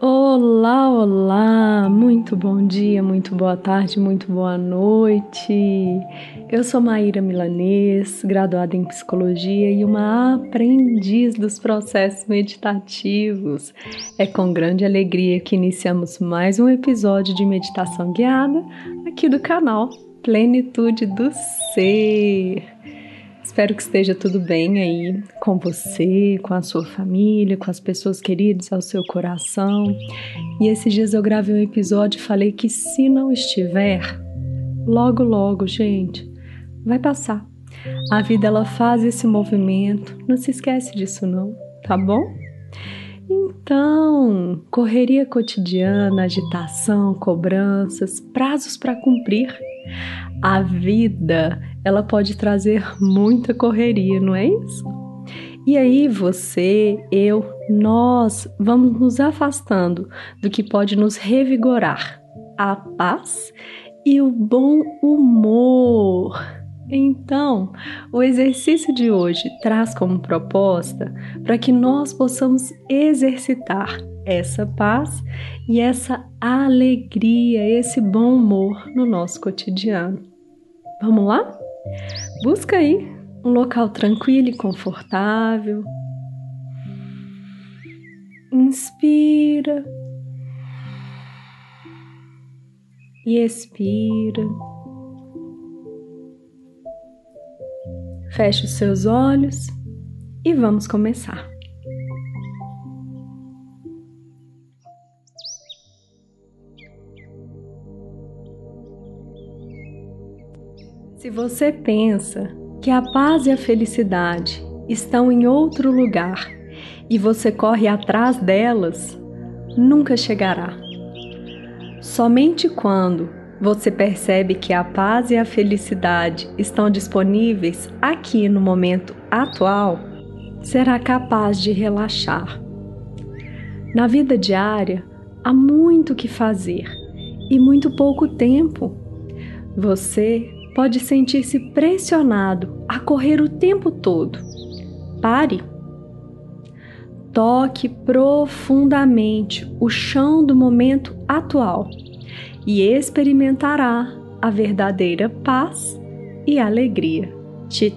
Olá, olá! Muito bom dia, muito boa tarde, muito boa noite. Eu sou Maíra Milanês, graduada em psicologia e uma aprendiz dos processos meditativos. É com grande alegria que iniciamos mais um episódio de meditação guiada aqui do canal Plenitude do Ser. Espero que esteja tudo bem aí com você, com a sua família, com as pessoas queridas ao seu coração. E esses dias eu gravei um episódio e falei que se não estiver, logo logo, gente, vai passar. A vida ela faz esse movimento, não se esquece disso não, tá bom? Então, correria cotidiana, agitação, cobranças, prazos para cumprir. A vida ela pode trazer muita correria, não é isso? E aí você, eu, nós vamos nos afastando do que pode nos revigorar, a paz e o bom humor. Então, o exercício de hoje traz como proposta para que nós possamos exercitar essa paz e essa alegria, esse bom humor no nosso cotidiano. Vamos lá? Busca aí um local tranquilo e confortável. Inspira e expira. Feche os seus olhos e vamos começar. Se você pensa que a paz e a felicidade estão em outro lugar e você corre atrás delas, nunca chegará. Somente quando você percebe que a paz e a felicidade estão disponíveis aqui no momento atual, será capaz de relaxar. Na vida diária, há muito que fazer e muito pouco tempo. Você pode sentir-se pressionado a correr o tempo todo. Pare. Toque profundamente o chão do momento atual e experimentará a verdadeira paz e alegria. Chit.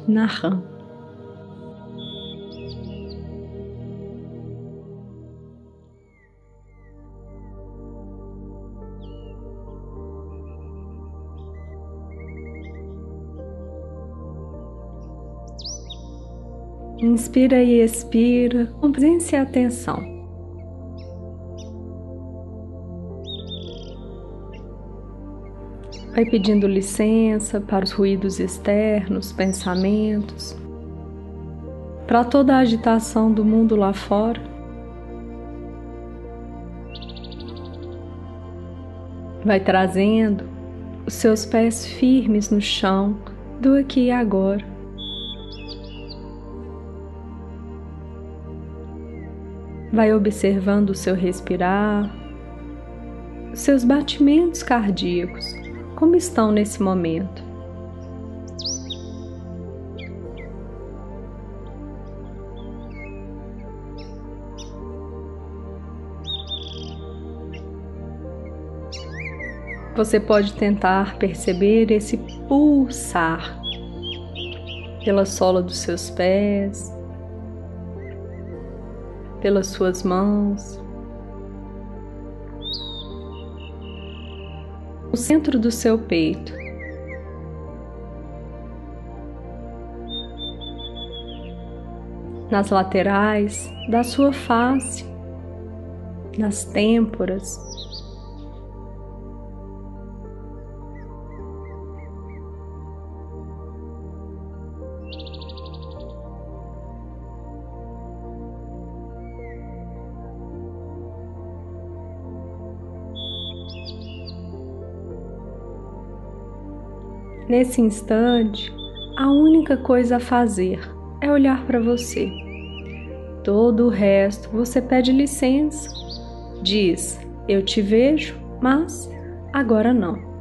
Inspira e expira com presença e atenção. Vai pedindo licença para os ruídos externos, pensamentos, para toda a agitação do mundo lá fora. Vai trazendo os seus pés firmes no chão do aqui e agora. Vai observando o seu respirar, os seus batimentos cardíacos, como estão nesse momento. Você pode tentar perceber esse pulsar pela sola dos seus pés, pelas suas mãos, no centro do seu peito. Nas laterais da sua face, nas têmporas, Nesse instante, a única coisa a fazer é olhar para você. Todo o resto você pede licença. Diz: Eu te vejo, mas agora não.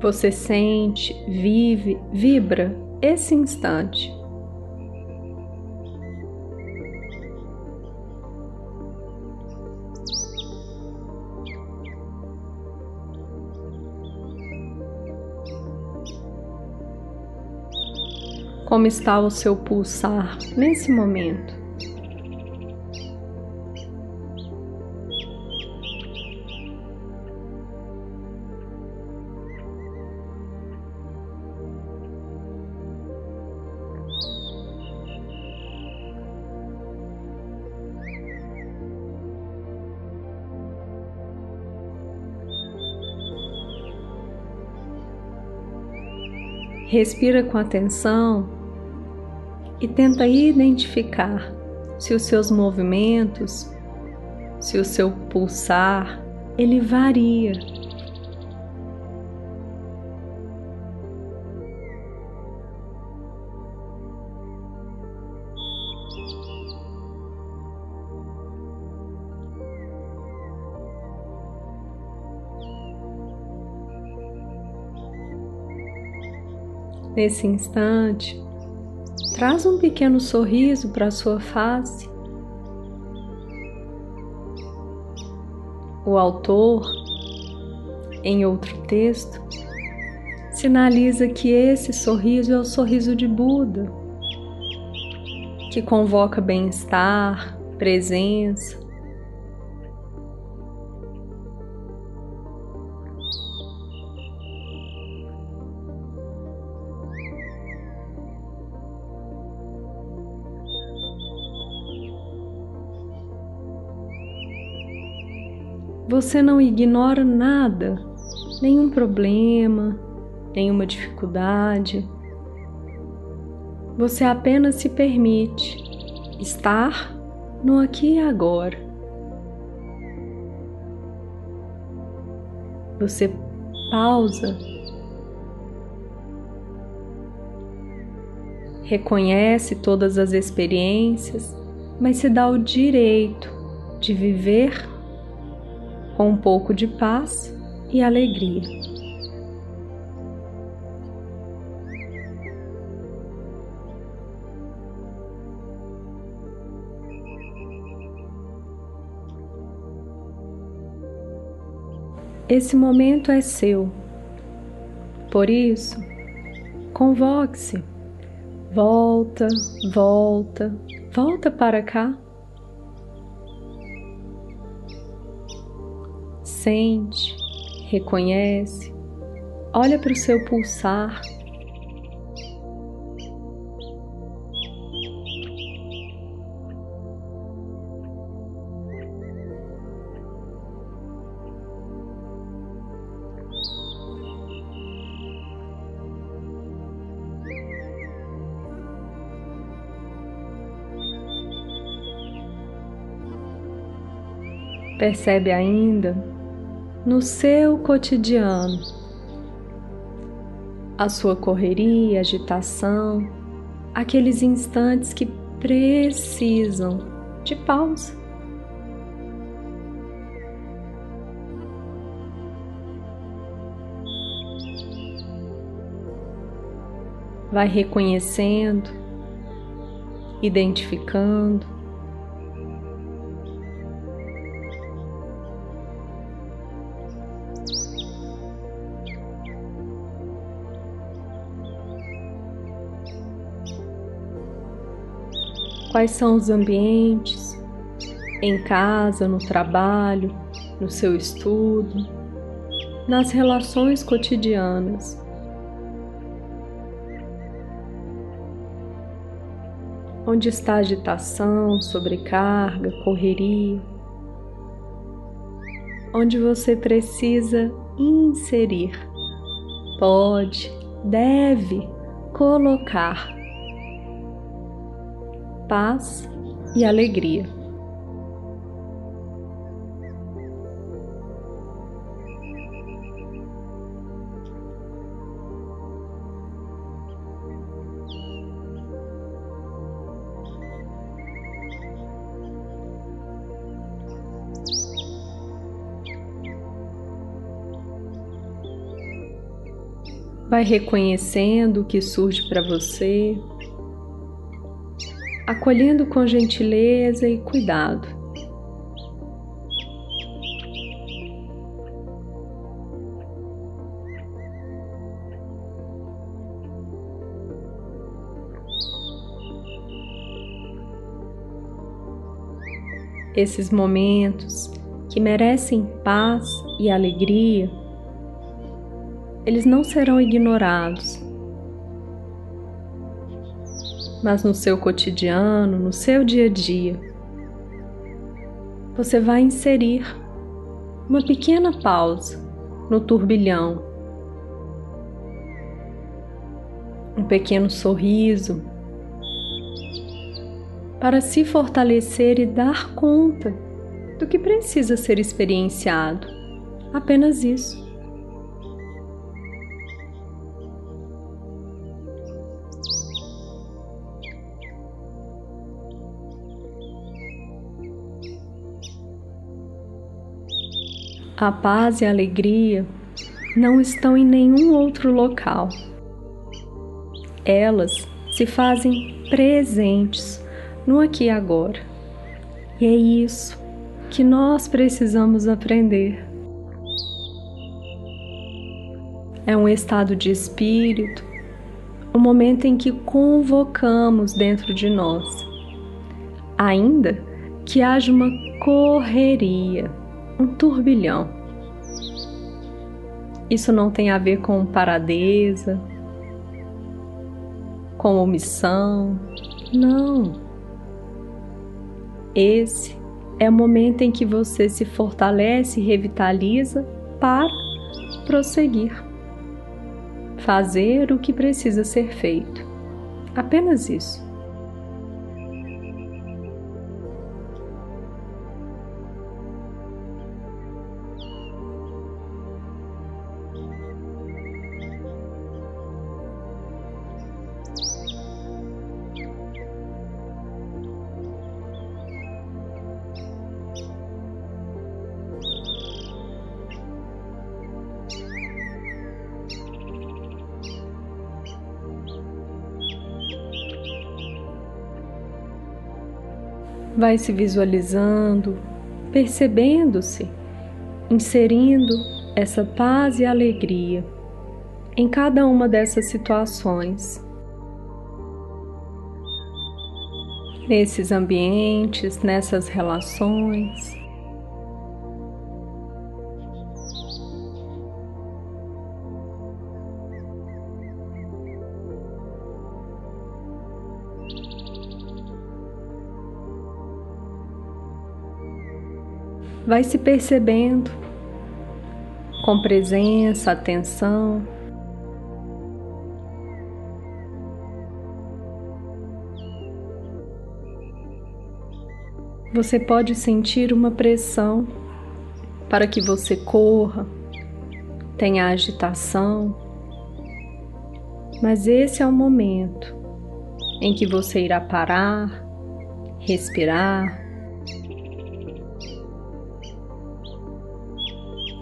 Você sente, vive, vibra esse instante. Como está o seu pulsar nesse momento? Respira com atenção e tenta identificar se os seus movimentos, se o seu pulsar, ele varia. Nesse instante, Traz um pequeno sorriso para sua face. O autor, em outro texto, sinaliza que esse sorriso é o sorriso de Buda, que convoca bem-estar, presença, Você não ignora nada, nenhum problema, nenhuma dificuldade. Você apenas se permite estar no aqui e agora. Você pausa, reconhece todas as experiências, mas se dá o direito de viver com um pouco de paz e alegria. Esse momento é seu. Por isso, convoque-se. Volta, volta, volta para cá. Sente, reconhece, olha para o seu pulsar. Percebe ainda no seu cotidiano, a sua correria, agitação, aqueles instantes que precisam de pausa. Vai reconhecendo, identificando, quais são os ambientes em casa, no trabalho, no seu estudo, nas relações cotidianas. Onde está agitação, sobrecarga, correria? Onde você precisa inserir, pode, deve colocar paz e alegria. Vai reconhecendo o que surge para você, acolhendo com gentileza e cuidado. Esses momentos que merecem paz e alegria, eles não serão ignorados mas no seu cotidiano, no seu dia a dia, você vai inserir uma pequena pausa no turbilhão, um pequeno sorriso para se fortalecer e dar conta do que precisa ser experienciado. Apenas isso. A paz e a alegria não estão em nenhum outro local. Elas se fazem presentes no aqui e agora. E é isso que nós precisamos aprender. É um estado de espírito, o um momento em que convocamos dentro de nós, ainda que haja uma correria um turbilhão. Isso não tem a ver com paradeza, com omissão, não. Esse é o momento em que você se fortalece e revitaliza para prosseguir, fazer o que precisa ser feito. Apenas isso. Vai se visualizando, percebendo-se, inserindo essa paz e alegria em cada uma dessas situações. Nesses ambientes, nessas relações. Vai se percebendo com presença, atenção. Você pode sentir uma pressão para que você corra, tenha agitação, mas esse é o momento em que você irá parar, respirar,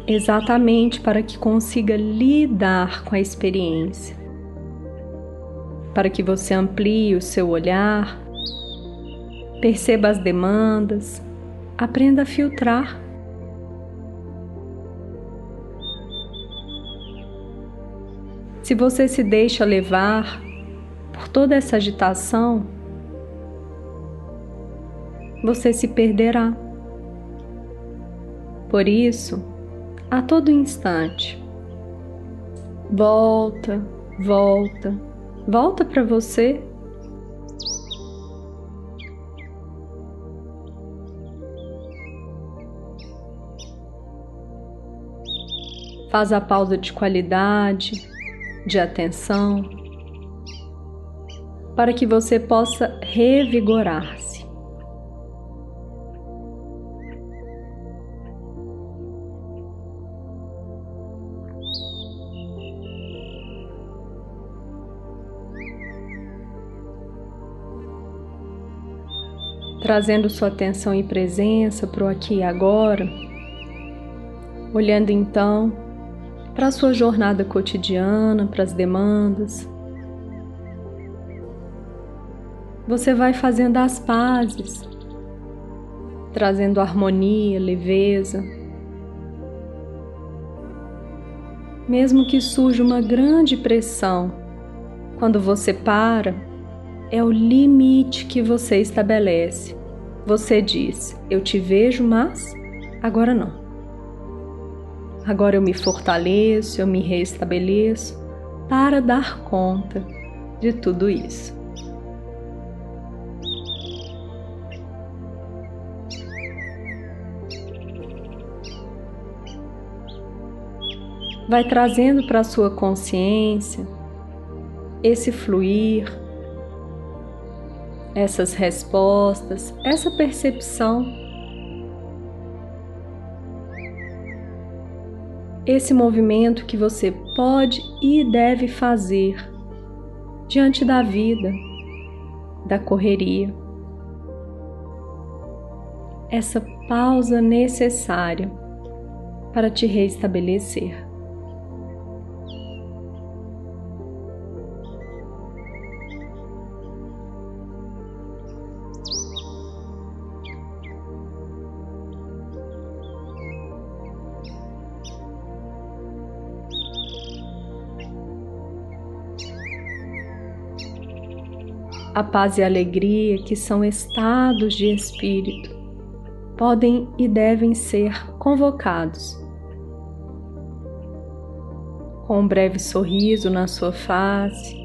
exatamente para que consiga lidar com a experiência, para que você amplie o seu olhar, perceba as demandas, aprenda a filtrar. Se você se deixa levar por toda essa agitação, você se perderá. Por isso, a todo instante. Volta, volta, volta para você. Faz a pausa de qualidade, de atenção, para que você possa revigorar-se. Trazendo sua atenção e presença para o aqui e agora, olhando então para a sua jornada cotidiana, para as demandas. Você vai fazendo as pazes, trazendo harmonia, leveza. Mesmo que surja uma grande pressão, quando você para, é o limite que você estabelece. Você diz: Eu te vejo, mas agora não. Agora eu me fortaleço, eu me restabeleço para dar conta de tudo isso. Vai trazendo para a sua consciência esse fluir, essas respostas, essa percepção esse movimento que você pode e deve fazer diante da vida, da correria. Essa pausa necessária para te restabelecer. A paz e a alegria, que são estados de espírito, podem e devem ser convocados. Com um breve sorriso na sua face,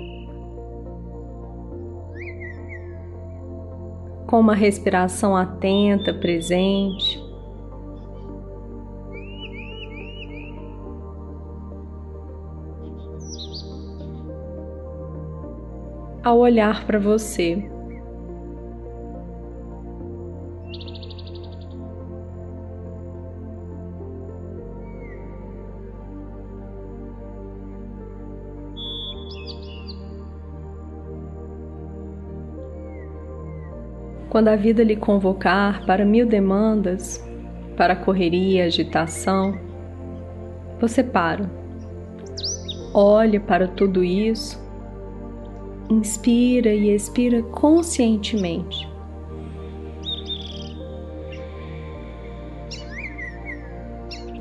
com uma respiração atenta, presente. Ao olhar para você. Quando a vida lhe convocar para mil demandas, para correria, agitação, você para, olha para tudo isso Inspira e expira conscientemente.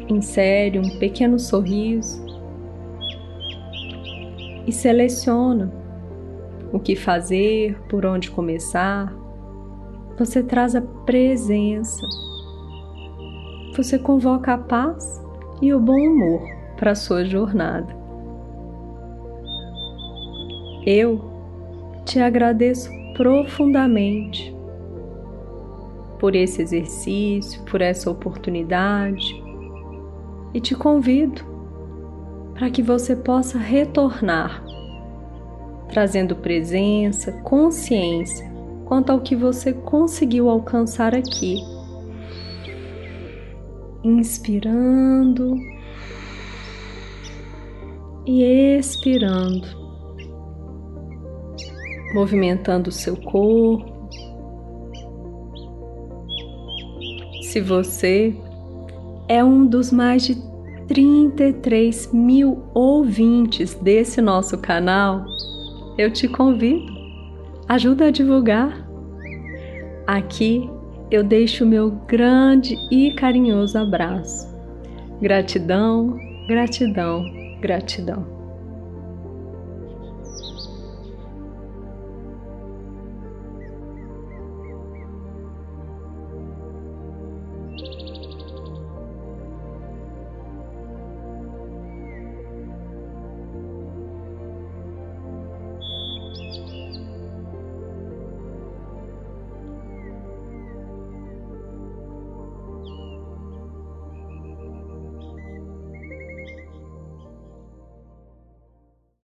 Insere um pequeno sorriso e seleciona o que fazer, por onde começar. Você traz a presença. Você convoca a paz e o bom humor para a sua jornada. Eu te agradeço profundamente por esse exercício, por essa oportunidade e te convido para que você possa retornar, trazendo presença, consciência quanto ao que você conseguiu alcançar aqui. Inspirando e expirando movimentando o seu corpo. Se você é um dos mais de 33 mil ouvintes desse nosso canal, eu te convido, ajuda a divulgar. Aqui eu deixo o meu grande e carinhoso abraço. Gratidão, gratidão, gratidão.